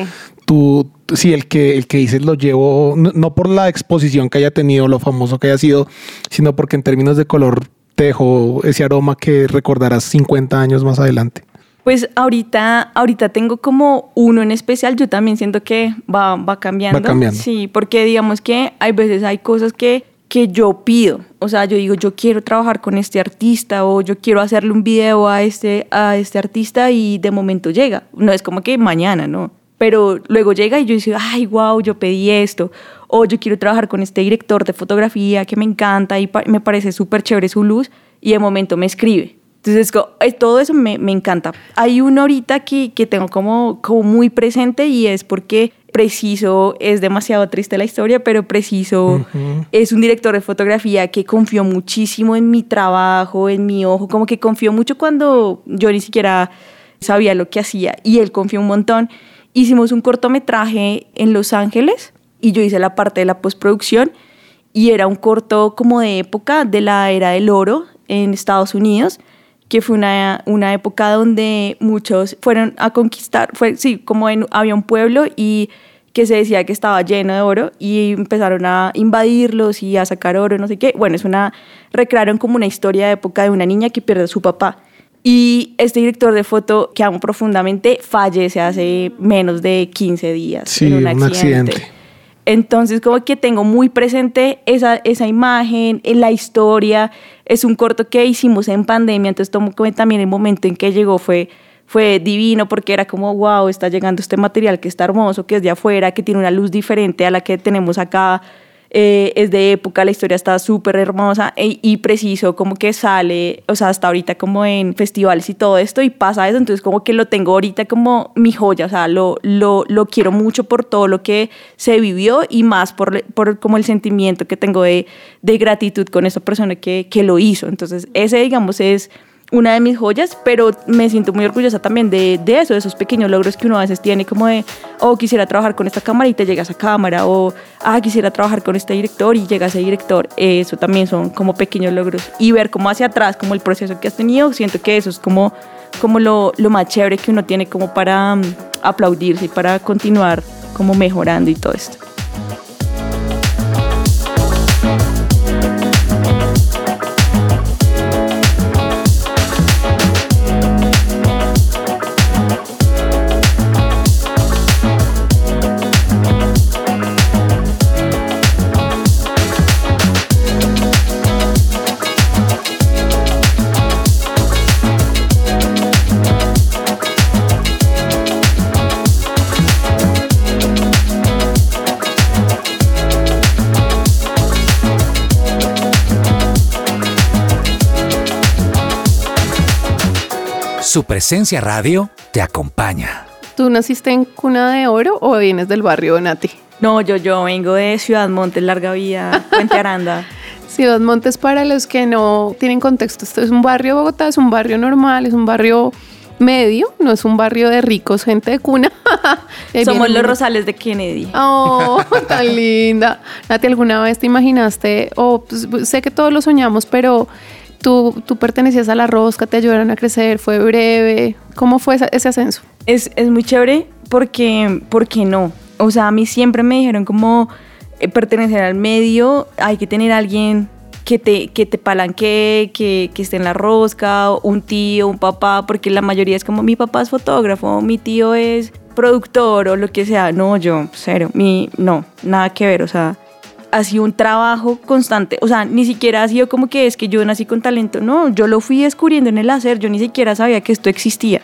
Tú, sí, el que, el que dices lo llevo, no, por la exposición que haya tenido, lo famoso que haya sido, sino porque en términos de color te dejó ese aroma que recordarás 50 años más adelante. Pues ahorita, ahorita tengo como uno en especial, yo también siento que va, va cambiando. Va cambiando. Sí, porque digamos que hay veces hay cosas que, que yo pido, o sea, yo digo, yo quiero trabajar con este artista o yo quiero hacerle un video a este, a este artista y de momento llega. No es como que mañana, ¿no? Pero luego llega y yo digo, ay, wow, yo pedí esto, o yo quiero trabajar con este director de fotografía que me encanta y me parece súper chévere su luz, y de momento me escribe. Entonces, todo eso me, me encanta. Hay uno ahorita que, que tengo como, como muy presente y es porque preciso, es demasiado triste la historia, pero preciso es un director de fotografía que confió muchísimo en mi trabajo, en mi ojo, como que confió mucho cuando yo ni siquiera sabía lo que hacía y él confió un montón hicimos un cortometraje en Los Ángeles y yo hice la parte de la postproducción y era un corto como de época de la era del oro en Estados Unidos, que fue una, una época donde muchos fueron a conquistar, fue, sí, como en, había un pueblo y que se decía que estaba lleno de oro y empezaron a invadirlos y a sacar oro, no sé qué. Bueno, es una, recrearon como una historia de época de una niña que pierde a su papá. Y este director de foto, que amo profundamente, fallece hace menos de 15 días en un accidente. Entonces, como que tengo muy presente esa, esa imagen, la historia. Es un corto que hicimos en pandemia, entonces tomo también el momento en que llegó fue, fue divino porque era como, wow, está llegando este material que está hermoso, que es de afuera, que tiene una luz diferente a la que tenemos acá eh, es de época, la historia está súper hermosa e- y preciso como que sale, o sea, hasta ahorita como en festivales y todo esto y pasa eso, entonces como que lo tengo ahorita como mi joya, o sea, lo, lo, lo quiero mucho por todo lo que se vivió y más por, por como el sentimiento que tengo de, de gratitud con esa persona que, que lo hizo. Entonces, ese, digamos, es una de mis joyas, pero me siento muy orgullosa también de, de eso, de esos pequeños logros que uno a veces tiene, como de, oh, quisiera trabajar con esta cámara y te llega esa cámara, o, ah, quisiera trabajar con este director y llega ese director. Eso también son como pequeños logros. Y ver cómo hacia atrás, como el proceso que has tenido, siento que eso es como, como lo, lo más chévere que uno tiene como para mm, aplaudirse y para continuar como mejorando y todo esto. Su presencia radio te acompaña. ¿Tú naciste en cuna de oro o vienes del barrio, Nati? No, yo, yo vengo de Ciudad Montes, Larga Vía, Puente Aranda. Ciudad Montes, para los que no tienen contexto, esto es un barrio de Bogotá, es un barrio normal, es un barrio medio, no es un barrio de ricos, gente de cuna. Somos los Rosales de Kennedy. Oh, tan linda. Nati, ¿alguna vez te imaginaste, o pues, pues, sé que todos lo soñamos, pero tú, tú pertenecías a la rosca, te ayudaron a crecer, fue breve? ¿Cómo fue ese ascenso? Es, es muy chévere porque, porque no. O sea, a mí siempre me dijeron como eh, pertenecer al medio, hay que tener alguien que te, que te palanquee, que, que esté en la rosca, un tío, un papá, porque la mayoría es como mi papá es fotógrafo, mi tío es productor o lo que sea. No, yo, cero, mi, no, nada que ver, o sea, ha sido un trabajo constante, o sea, ni siquiera ha sido como que es que yo nací con talento, no, yo lo fui descubriendo en el hacer, yo ni siquiera sabía que esto existía.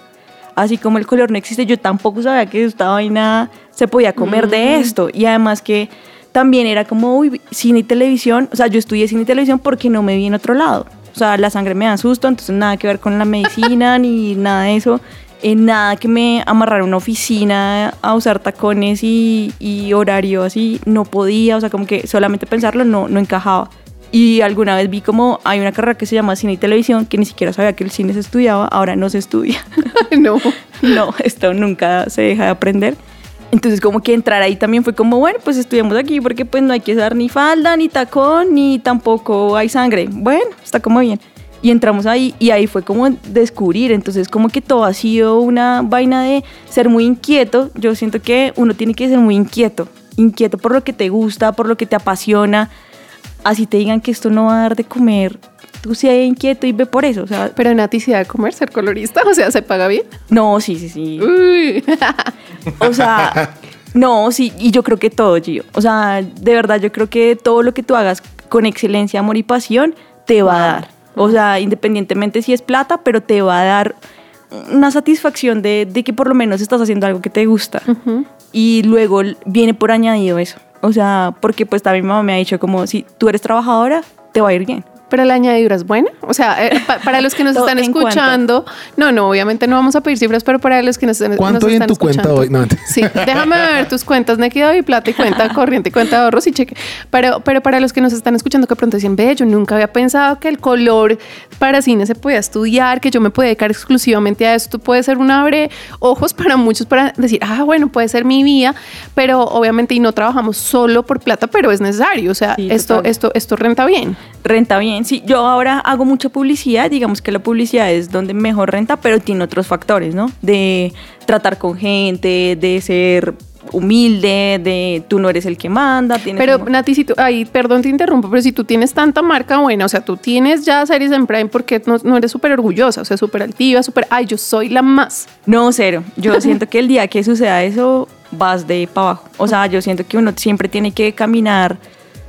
Así como el color no existe, yo tampoco sabía que esta vaina se podía comer de esto. Y además que también era como uy, cine y televisión, o sea, yo estudié cine y televisión porque no me vi en otro lado. O sea, la sangre me da susto, entonces nada que ver con la medicina ni nada de eso. Eh, nada que me amarrara a una oficina a usar tacones y, y horario así, no podía, o sea, como que solamente pensarlo no, no encajaba. Y alguna vez vi como hay una carrera que se llama cine y televisión, que ni siquiera sabía que el cine se estudiaba, ahora no se estudia. no. no, esto nunca se deja de aprender. Entonces como que entrar ahí también fue como, bueno, pues estudiamos aquí porque pues no hay que usar ni falda, ni tacón, ni tampoco hay sangre. Bueno, está como bien. Y entramos ahí y ahí fue como descubrir. Entonces como que todo ha sido una vaina de ser muy inquieto. Yo siento que uno tiene que ser muy inquieto. Inquieto por lo que te gusta, por lo que te apasiona. Así te digan que esto no va a dar de comer. Tú sea inquieto y ve por eso. O sea, Pero Nati, si da de comer ser colorista, o sea, ¿se paga bien? no, sí, sí, sí. Uy. O sea, no, sí, y yo creo que todo, Gio. O sea, de verdad, yo creo que todo lo que tú hagas con excelencia, amor y pasión, te va a dar. O sea, independientemente si es plata, pero te va a dar una satisfacción de, de que por lo menos estás haciendo algo que te gusta. Y luego viene por añadido eso. O sea, porque pues también mi mamá me ha dicho como, si tú eres trabajadora, te va a ir bien. Pero la añadidura es buena. O sea, eh, pa- para los que nos están en escuchando, no, no, obviamente no vamos a pedir cifras, pero para los que nos, nos ¿Cuánto hay en están tu cuenta escuchando- hoy? No, sí, déjame ver tus cuentas Nequido y plata y cuenta corriente y cuenta de ahorros y cheque. Pero, pero para los que nos están escuchando que pronto dicen, ve, yo nunca había pensado que el color para cine se podía estudiar, que yo me podía dedicar exclusivamente a esto. Puede ser un abre ojos para muchos para decir, ah, bueno, puede ser mi vida, pero obviamente y no trabajamos solo por plata, pero es necesario. O sea, Sí, esto, total. esto, esto renta bien. Renta bien, sí. Yo ahora hago mucha publicidad, digamos que la publicidad es donde mejor renta, pero tiene otros factores, ¿no? De tratar con gente, de ser humilde, de tú no eres el que manda. Pero como- Nati, si tú, ay, perdón te interrumpo, pero si tú tienes tanta marca buena, o sea, tú tienes ya series en Prime porque no, no eres súper orgullosa, o sea, súper altiva, súper, ay, yo soy la más. No, cero. Yo siento que el día que suceda eso, vas de para abajo. O sea, yo siento que uno siempre tiene que caminar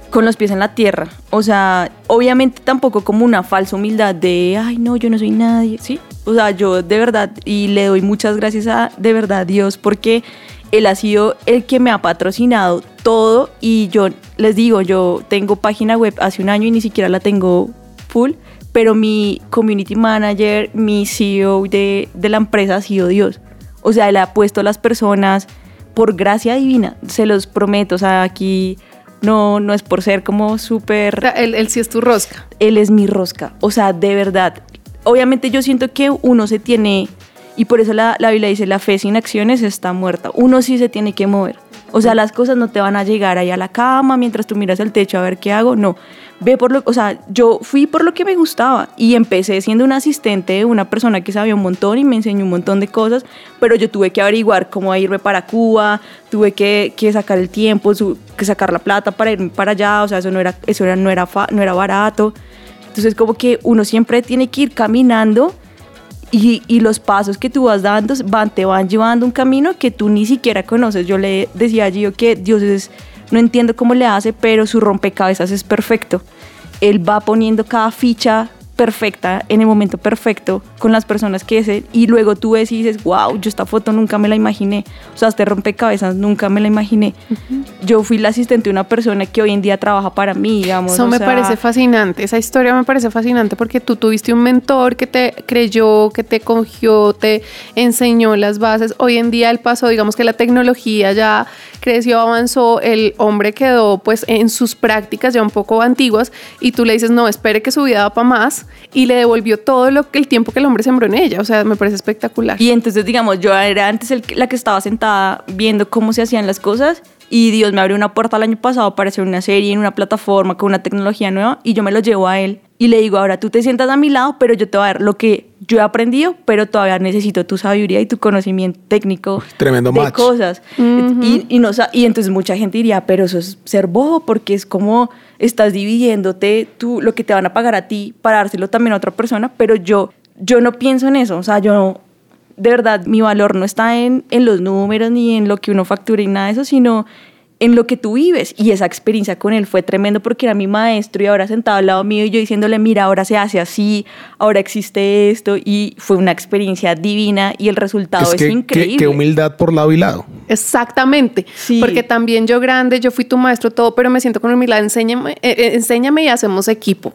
con los pies en la tierra. O sea, obviamente tampoco como una falsa humildad de, ay, no, yo no soy nadie, ¿sí? O sea, yo de verdad, y le doy muchas gracias a de verdad Dios porque Él ha sido el que me ha patrocinado todo y yo les digo, yo tengo página web hace un año y ni siquiera la tengo full, pero mi community manager, mi CEO de, de la empresa ha sido Dios. O sea, Él ha puesto a las personas por gracia divina, se los prometo, o sea, aquí no, no es por ser como súper... Él, él sí es tu rosca. Él es mi rosca. O sea, de verdad. Obviamente yo siento que uno se tiene, y por eso la, la Biblia dice, la fe sin acciones está muerta. Uno sí se tiene que mover. O sea, las cosas no te van a llegar ahí a la cama mientras tú miras el techo a ver qué hago. No. Ve por lo, o sea, yo fui por lo que me gustaba y empecé siendo un asistente una persona que sabía un montón y me enseñó un montón de cosas, pero yo tuve que averiguar cómo irme para Cuba, tuve que, que sacar el tiempo, su- que sacar la plata para irme para allá, o sea, eso no era, eso no, era fa- no era barato. Entonces, como que uno siempre tiene que ir caminando y, los pasos que tú vas dando van, te van llevando un camino que tú ni siquiera conoces. Yo le decía a Gio que Dios es, no entiendo cómo le hace, pero su rompecabezas es perfecto. Él va poniendo cada ficha perfecta en el momento perfecto con las personas que es y luego tú ves y dices, wow, yo esta foto nunca me la imaginé. O sea, este rompecabezas nunca me la imaginé. Yo fui la asistente de una persona que hoy en día trabaja para mí, digamos. Eso o me sea, parece fascinante. Esa historia me parece fascinante porque tú tuviste un mentor que te creyó, que te cogió, te enseñó las bases. Hoy en día el paso, digamos que la tecnología ya creció, avanzó, el hombre quedó pues en sus prácticas ya un poco antiguas y tú le dices, no, espere que su vida va para más y le devolvió todo lo que el tiempo que el hombre sembró en ella. O sea, me parece espectacular. Y entonces, digamos, yo era antes el la que estaba sentada viendo cómo se hacían las cosas y Dios me abrió una puerta el año pasado para hacer una serie en una plataforma con una tecnología nueva y yo me lo llevo a él y le digo, ahora tú te sientas a mi lado, pero yo te voy a dar lo que yo he aprendido, pero todavía necesito tu sabiduría y tu conocimiento técnico Tremendo de match. cosas. y, y, no, y entonces mucha gente diría, pero eso es ser bobo porque es como estás dividiéndote tú, lo que te van a pagar a ti para dárselo también a otra persona, pero yo, yo no pienso en eso, o sea, yo no, de verdad, mi valor no está en, en los números ni en lo que uno factura y nada de eso, sino en lo que tú vives. Y esa experiencia con él fue tremendo porque era mi maestro y ahora sentado al lado mío y yo diciéndole, mira, ahora se hace así, ahora existe esto. Y fue una experiencia divina y el resultado es, Es que, que- increíble. que humildad por lado y lado. Exactamente, Sí. porque también yo grande, yo fui tu maestro, todo, pero me siento con humildad, enséñame, eh, eh, enséñame y hacemos equipo.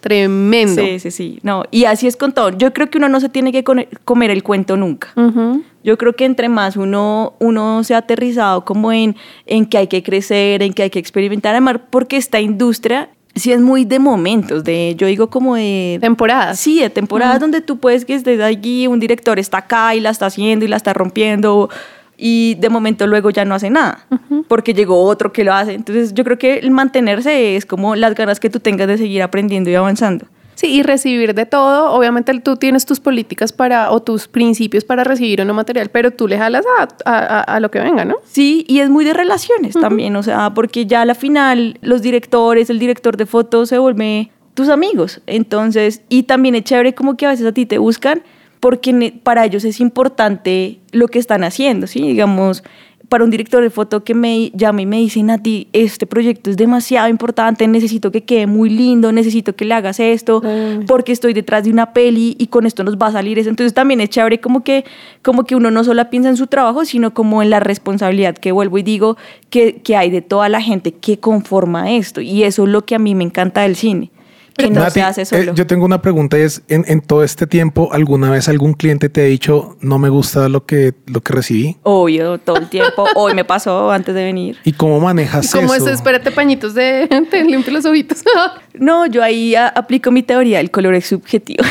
Tremendo. Sí, sí, sí. No, y así es con todo. Yo creo que uno no se tiene que comer el cuento nunca. Ujú. Yo creo que entre más uno, uno se ha aterrizado como en, en que hay que crecer, en que hay que experimentar, además, porque esta industria sí es muy de momentos, de, yo digo como de... Temporadas. Sí, de temporadas donde tú puedes que estés allí, un director está acá y la está haciendo y la está rompiendo y de momento luego ya no hace nada porque llegó otro que lo hace. Entonces yo creo que el mantenerse es como las ganas que tú tengas de seguir aprendiendo y avanzando. Sí, y recibir de todo. Obviamente tú tienes tus políticas para o tus principios para recibir o no material, pero tú le jalas a, a- lo que venga, ¿no? Sí, y es muy de relaciones también, o sea, porque ya a la final los directores, el director de fotos se vuelve tus amigos. Entonces, y también es chévere como que a veces a ti te buscan porque para ellos es importante lo que están haciendo, ¿sí? Digamos, para un director de foto que me llama y me dice, Nati, este proyecto es demasiado importante, necesito que quede muy lindo, necesito que le hagas esto, porque estoy detrás de una peli y con esto nos va a salir eso. Entonces también es chévere como que, como que uno no solo piensa en su trabajo, sino como en la responsabilidad que vuelvo y digo que, que hay de toda la gente que conforma esto. Y eso es lo que a mí me encanta del cine, que no Nati, se hace eh, solo. yo tengo una pregunta y es, en, en todo este tiempo, ¿alguna vez algún cliente te ha dicho, no me gusta lo que, lo que recibí? Obvio, todo el tiempo. Hoy me pasó antes de venir. ¿Y cómo manejas Como es, eso? espérate, pañitos de te limpio los ojitos. No, yo ahí a- aplico mi teoría, el color es subjetivo.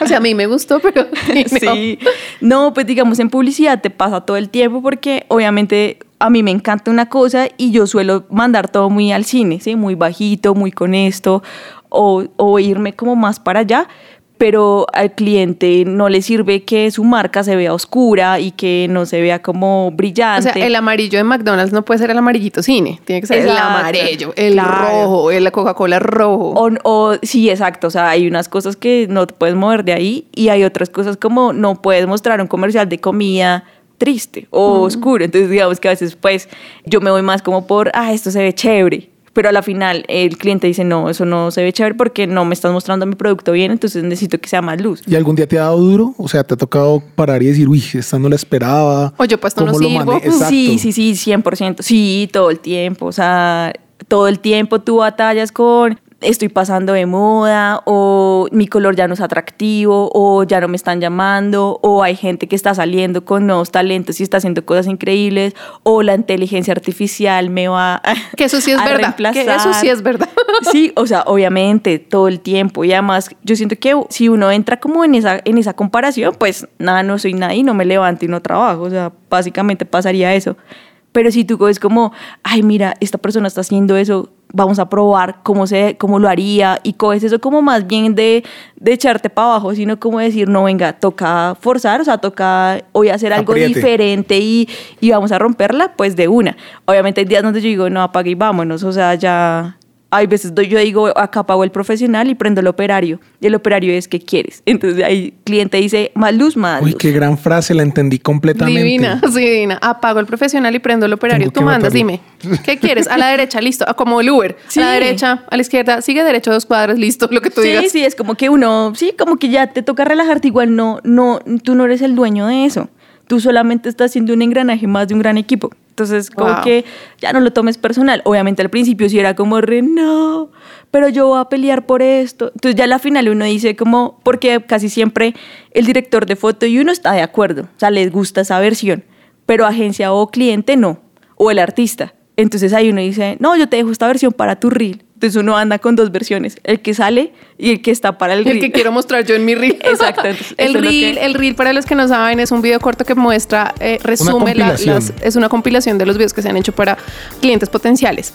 o sea, a mí me gustó, pero no. Sí. No, pues digamos en publicidad te pasa todo el tiempo porque obviamente a mí me encanta una cosa y yo suelo mandar todo muy al cine, ¿sí? Muy bajito, muy con esto o, o irme como más para allá. Pero al cliente no le sirve que su marca se vea oscura y que no se vea como O brillante. sea, el amarillo de McDonald's no puede ser el amarillito cine, tiene que ser el amarillo, el Claro. rojo, el Coca-Cola rojo. O, o- sí, exacto. O sea, hay unas cosas que no te puedes mover de ahí y hay otras cosas como no puedes mostrar un comercial de comida triste o oscuro. Entonces, digamos que a veces, pues, yo me voy más como por, ah, esto se ve chévere. Pero a la final el cliente dice, no, eso no se ve chévere porque no me estás mostrando mi producto bien, entonces necesito que sea más luz. ¿Y algún día te ha dado duro? O sea, te ha tocado parar y decir, uy, esta no la esperaba. O yo, pues, no ¿Cómo lo lo sirvo. Exacto. Sí, sí, sí, 100%. Sí, todo el tiempo. O sea, todo el tiempo tú batallas con estoy pasando de moda o mi color ya no es atractivo o ya no me están llamando o hay gente que está saliendo con nuevos talentos y está haciendo cosas increíbles o la inteligencia artificial me va Que eso sí es a verdad. Que eso sí es verdad. Sí, o sea, obviamente, todo el tiempo. Y además, yo siento que si uno entra como en esa, en esa comparación, pues nada, no soy nadie, no me levanto y no trabajo. O sea, básicamente pasaría eso. Pero si tú es como, ay, mira, esta persona está haciendo eso, vamos a probar cómo, se, cómo lo haría, y coges eso como más bien de, de echarte para abajo, sino como decir, no, venga, toca forzar, o sea, toca hoy hacer algo Apriete. diferente y, y vamos a romperla, pues de una. Obviamente hay días donde yo digo, no, apague y vámonos, o sea, ya... Hay veces yo digo, acá apago el profesional y prendo el operario. Y el operario es, ¿qué quieres? Entonces ahí el cliente dice, más luz, más Uy, luz. qué gran frase, la entendí completamente. Divina, sí, divina. Apago el profesional y prendo el operario. Tengo Tú mandas, matarlo. dime. ¿Qué quieres? A la derecha, listo. Ah, Como el Uber. Sí. A la derecha, a la izquierda. Sigue derecho dos cuadras, listo. Lo que tú sí, digas. sí, es como que uno, sí, como que ya te toca relajarte, igual no, no, tú no eres el dueño de eso. Tú solamente estás siendo un engranaje más de un gran equipo. Entonces, como Wow. que ya no lo tomes personal. Obviamente al principio sí era como re, no, pero yo voy a pelear por esto. Entonces ya a la final uno dice como, porque casi siempre el director de foto y uno está de acuerdo, o sea, les gusta esa versión, pero agencia o cliente no, o el artista. Entonces ahí uno dice, no, yo te dejo esta versión para tu reel. Entonces uno anda con dos versiones, el que sale y el que está para el reel. El que quiero mostrar yo en mi reel. Exacto, entonces, el reel, que- el reel, para los que no saben, es un video corto que muestra, eh, resume la- las, es una compilación de los videos que se han hecho para clientes potenciales.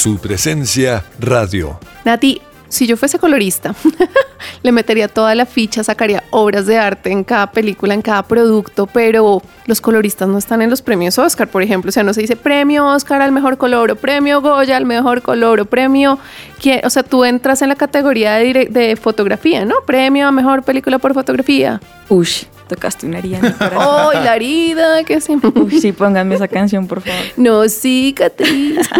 Su presencia radio. Nati, si yo fuese colorista, le metería toda la ficha, sacaría obras de arte en cada película, en cada producto, pero los coloristas no están en los premios Oscar, por ejemplo. O sea, no se dice premio Oscar al mejor color, o premio Goya al mejor color, o premio. que- O sea, tú entras en la categoría de, de fotografía, ¿no? Premio a mejor película por fotografía. Ush, tocaste una herida en mi corazón. ¡Oh, la herida! Que sí. Uy, sí, pónganme esa canción, por favor. No, sí, Catriz.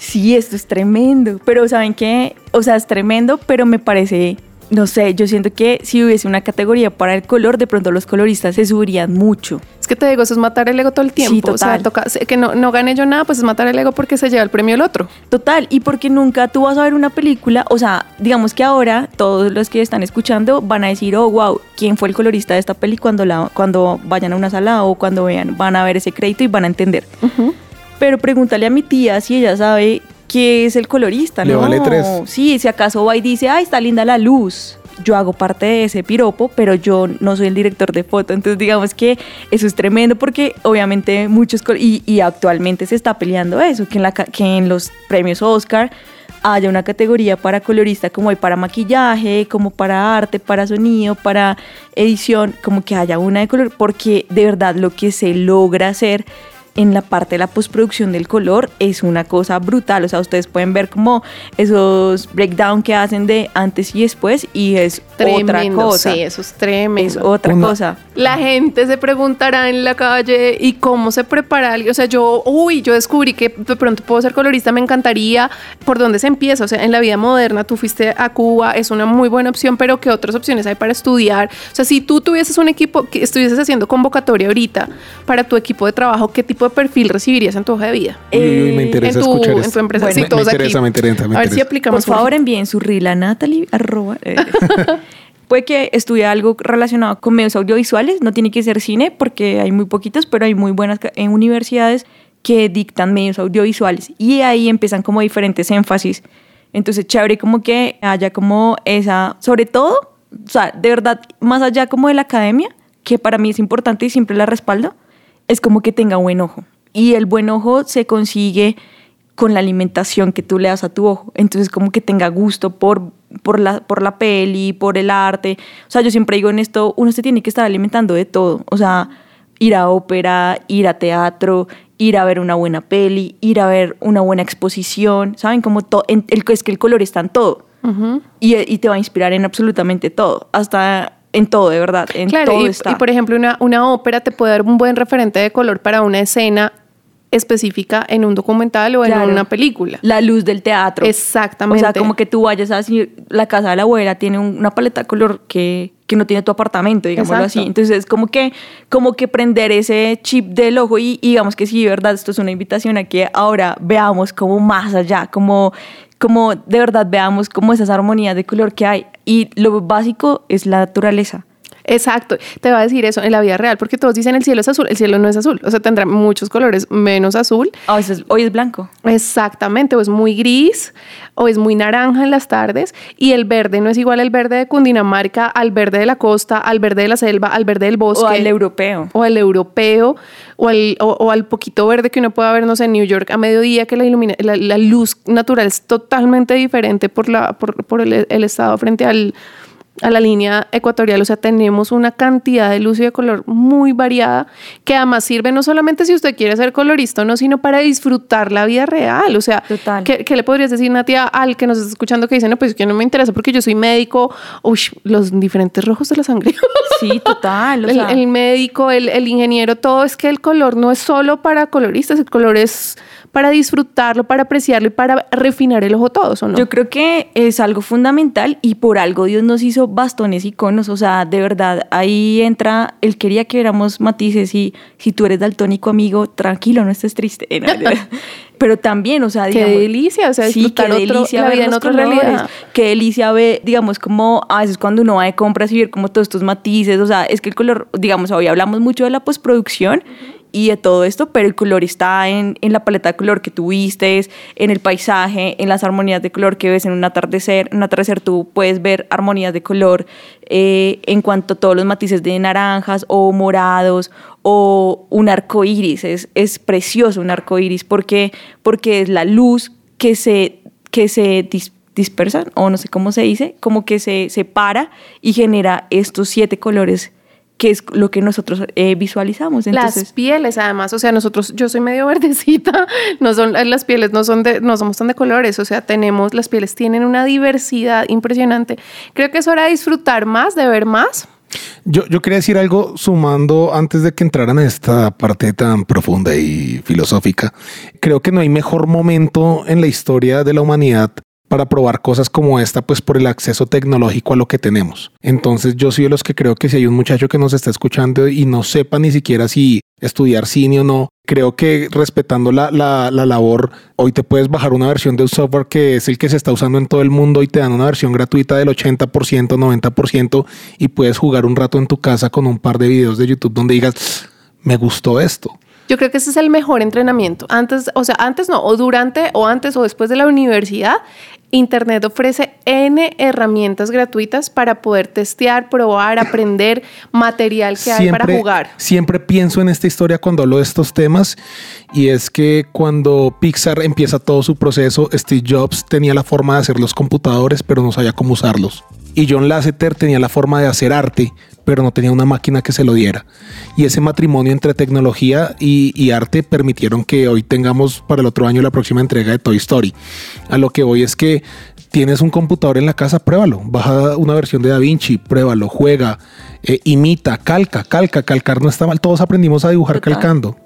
Sí, esto es tremendo. Pero ¿saben qué? O sea, es tremendo, pero me parece, no sé, yo siento que si hubiese una categoría para el color, de pronto los coloristas se subirían mucho. Es que te digo, eso es matar el ego todo el tiempo. O sea, total. toca, que no, no gane yo nada, pues es matar el ego porque se lleva el premio el otro. Total, y porque nunca tú vas a ver una película, o sea, digamos que ahora todos los que están escuchando van a decir, oh, wow, ¿quién fue el colorista de esta peli cuando, la, cuando vayan a una sala o cuando vean, van a ver ese crédito y van a entender. Pero pregúntale a mi tía si ella sabe qué es el colorista, Le ¿no? vale tres. Sí, si acaso va y dice, ay, está linda la luz. Yo hago parte de ese piropo, pero yo no soy el director de foto. Entonces, digamos que eso es tremendo porque obviamente muchos, y, y actualmente se está peleando eso, que en, la, que en los premios Oscar haya una categoría para colorista como hay para maquillaje, como para arte, para sonido, para edición, como que haya una de color, porque de verdad lo que se logra hacer en la parte de la postproducción del color es una cosa brutal. O sea, ustedes pueden ver como esos breakdown que hacen de antes y después y es otra cosa. Sí, eso es tremendo. es otra Una- cosa. La gente se preguntará en la calle y cómo se prepara alguien. O sea, yo, uy, yo descubrí que de pronto puedo ser colorista, me encantaría. ¿Por dónde se empieza? O sea, en la vida moderna, tú fuiste a Cuba, es una muy buena opción, pero ¿qué otras opciones hay para estudiar? O sea, si tú tuvieses un equipo, que estuvieses haciendo convocatoria ahorita para tu equipo de trabajo, ¿qué tipo de perfil recibirías en tu hoja de vida? Uy, uy, uy, me interesa en tu, escuchar en tu empresa. Bueno, sí, me, todos me interesa, aquí. me interesa, me a ver si interesa. aplicamos. Por favor, envíen su reel a Natalie. arroba, eh. Puede que estudie algo relacionado con medios audiovisuales, no tiene que ser cine porque hay muy poquitos, pero hay muy buenas en universidades que dictan medios audiovisuales y ahí empiezan como diferentes énfasis Entonces, chévere como que haya como esa, sobre todo, o sea, de verdad, más allá como de la academia, que para mí es importante y siempre la respaldo, es como que tenga buen ojo. Y el buen ojo se consigue con la alimentación que tú le das a tu ojo. Entonces, como que tenga gusto por, por, la, por la peli, por el arte. O sea, yo siempre digo en esto, uno se tiene que estar alimentando de todo. O sea, ir a ópera, ir a teatro, ir a ver una buena peli, ir a ver una buena exposición, ¿saben? Como todo, el, es que el color está en todo y, y, te va a inspirar en absolutamente todo, hasta en todo, de verdad, en claro, todo y, está. y por ejemplo, una, una ópera te puede dar un buen referente de color para una escena específica en un documental o Claro. en una película. La luz del teatro. Exactamente. O sea, como que tú vayas a decir, la casa de la abuela tiene un- una paleta de color que, que no tiene tu apartamento, digámoslo Exacto. así. Entonces, es como que, como que prender ese chip del ojo y, y digamos que sí, verdad, esto es una invitación a que ahora veamos como más allá, como, como de verdad veamos como esas armonías de color que hay. Y lo básico es la naturaleza. Exacto, te va a decir eso en la vida real, porque todos dicen el cielo es azul, el cielo no es azul, o sea, tendrá muchos colores menos azul. A veces, hoy es blanco. Exactamente, o es muy gris o es muy naranja en las tardes y el verde no es igual al verde de Cundinamarca, al verde de la costa, al verde de la selva, al verde del bosque. O al europeo. o al europeo, o al, o, o al poquito verde que uno puede ver, no sé, en New York a mediodía, que la, ilumina, la, la luz natural es totalmente diferente por, la, por, por el, el estado frente al, a la línea ecuatorial. O sea, tenemos una cantidad de luz y de color muy variada, que además sirve no solamente si usted quiere ser colorista o no, sino para disfrutar la vida real. O sea, Total. ¿qué, qué le podrías decir, Natia, al que nos está escuchando que dice, no, pues que no me interesa porque yo soy médico? Uy, los diferentes rojos de la sangre. Sí, total. o el, sea. el médico, el, el ingeniero, todo es que el color no es solo para coloristas, el color es para disfrutarlo, para apreciarlo y para refinar el ojo todos, ¿o no? Yo creo que es algo fundamental y por algo Dios nos hizo bastones y conos. O sea, de verdad, ahí entra, Él quería que viéramos matices y si tú eres daltónico, amigo, tranquilo, no estés triste. Eh, no, Pero también, o sea, Qué digamos, delicia, o sea, sí, disfrutar qué otro- la vida en otra realidad. Qué delicia ver, digamos, como a veces cuando uno va de compras y ver como todos estos matices. O sea, es que el color, digamos, hoy hablamos mucho de la postproducción y de todo esto, pero el color está en, en la paleta de color que tú vistes, en el paisaje, en las armonías de color que ves en un atardecer. En un atardecer tú puedes ver armonías de color eh, en cuanto a todos los matices de naranjas o morados o un arco iris. Es, es precioso un arco iris porque, porque es la luz que se, que se dis- dispersan, o no sé cómo se dice, como que se separa y genera estos siete colores que es lo que nosotros eh, visualizamos. Entonces, las pieles, además, o sea, nosotros, yo soy medio verdecita, no son, las pieles no son de, no somos tan de colores, o sea, tenemos, las pieles tienen una diversidad impresionante. Creo que es hora de disfrutar más, de ver más. Yo, yo quería decir algo sumando antes de que entraran a esta parte tan profunda y filosófica. Creo que no hay mejor momento en la historia de la humanidad para probar cosas como esta, pues por el acceso tecnológico a lo que tenemos. Entonces yo soy de los que creo que si hay un muchacho que nos está escuchando y no sepa ni siquiera si estudiar cine o no, creo que respetando la, la, la labor, hoy te puedes bajar una versión de un software que es el que se está usando en todo el mundo y te dan una versión gratuita del 80%, 90% y puedes jugar un rato en tu casa con un par de videos de YouTube donde digas, me gustó esto. Yo creo que ese es el mejor entrenamiento. Antes, o sea, antes no, o durante, o antes, o después de la universidad, Internet ofrece N herramientas gratuitas para poder testear, probar, aprender material que hay para jugar. Siempre pienso en esta historia cuando hablo de estos temas y es que cuando Pixar empieza todo su proceso, Steve Jobs tenía la forma de hacer los computadores, pero no sabía cómo usarlos. Y John Lasseter tenía la forma de hacer arte, pero no tenía una máquina que se lo diera. Y ese matrimonio entre tecnología y, y arte permitieron que hoy tengamos para el otro año la próxima entrega de Toy Story. A lo que voy es que tienes un computador en la casa, pruébalo. Baja una versión de Da Vinci, pruébalo, juega, eh, imita, calca, calca, calcar no está mal. Todos aprendimos a dibujar Total. calcando.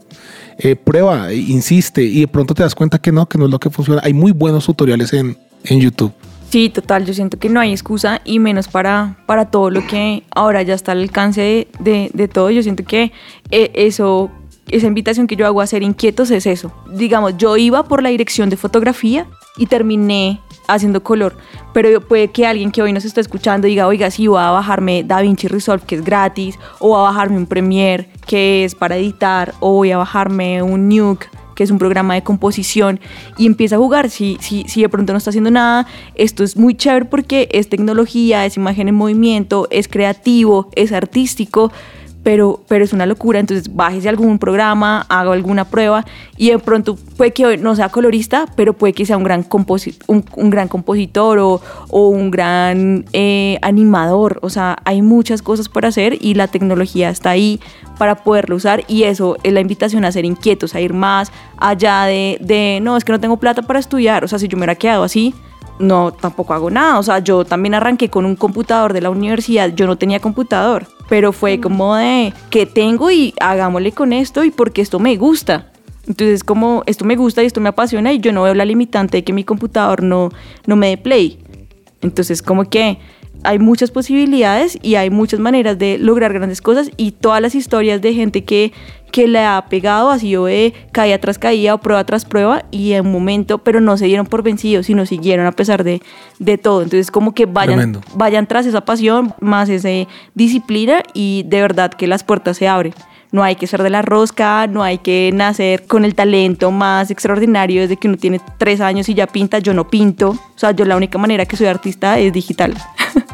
Eh, prueba, insiste y de pronto te das cuenta que no, que no es lo que funciona. Hay muy buenos tutoriales en, en YouTube. Sí, total, yo siento que no hay excusa y menos para, para todo lo que ahora ya está al alcance de, de- todo. Yo siento que eh, eso, esa invitación que yo hago a ser inquietos es eso. Digamos, yo iba por la dirección de fotografía y terminé haciendo color, pero puede que alguien que hoy nos está escuchando diga, oiga, sí, voy a bajarme DaVinci Resolve, que es gratis, o voy a bajarme un Premiere, que es para editar, o voy a bajarme un Nuke, que es un programa de composición, y empieza a jugar. Si, si, si de pronto no está haciendo nada, esto es muy chévere porque es tecnología, es imagen en movimiento, es creativo, es artístico pero, pero es una locura. Entonces, bájese algún programa, haga alguna prueba y de pronto puede que no sea colorista, pero puede que sea un gran, un, un, gran compositor o, o un gran eh, animador. O sea, hay muchas cosas por hacer y la tecnología está ahí para poderlo usar y eso es la invitación a ser inquietos, a ir más allá de, de no, es que no tengo plata para estudiar. O sea, si yo me hubiera quedado así, no, tampoco hago nada. O sea, yo también arranqué con un computador de la universidad, yo no tenía computador pero fue como de que tengo y hagámosle con esto y porque esto me gusta. Entonces como esto me gusta y esto me apasiona y yo no veo la limitante de que mi computador no, no me dé play. Entonces como que hay muchas posibilidades y hay muchas maneras de lograr grandes cosas y todas las historias de gente que que le ha pegado, así yo ve caía tras caía o prueba tras prueba y en un momento, pero no se dieron por vencidos, sino siguieron a pesar de, de todo. Entonces como que vayan, vayan tras esa pasión, más esa disciplina y de verdad que las puertas se abren. No hay que ser de la rosca, no hay que nacer con el talento más extraordinario desde que uno tiene tres años y ya pinta. Yo no pinto. O sea, yo la única manera que soy artista es digital.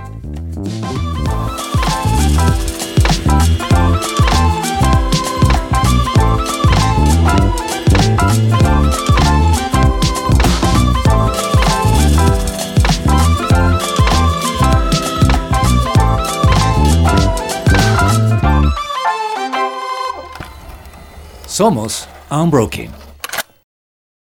Somos Unbroken.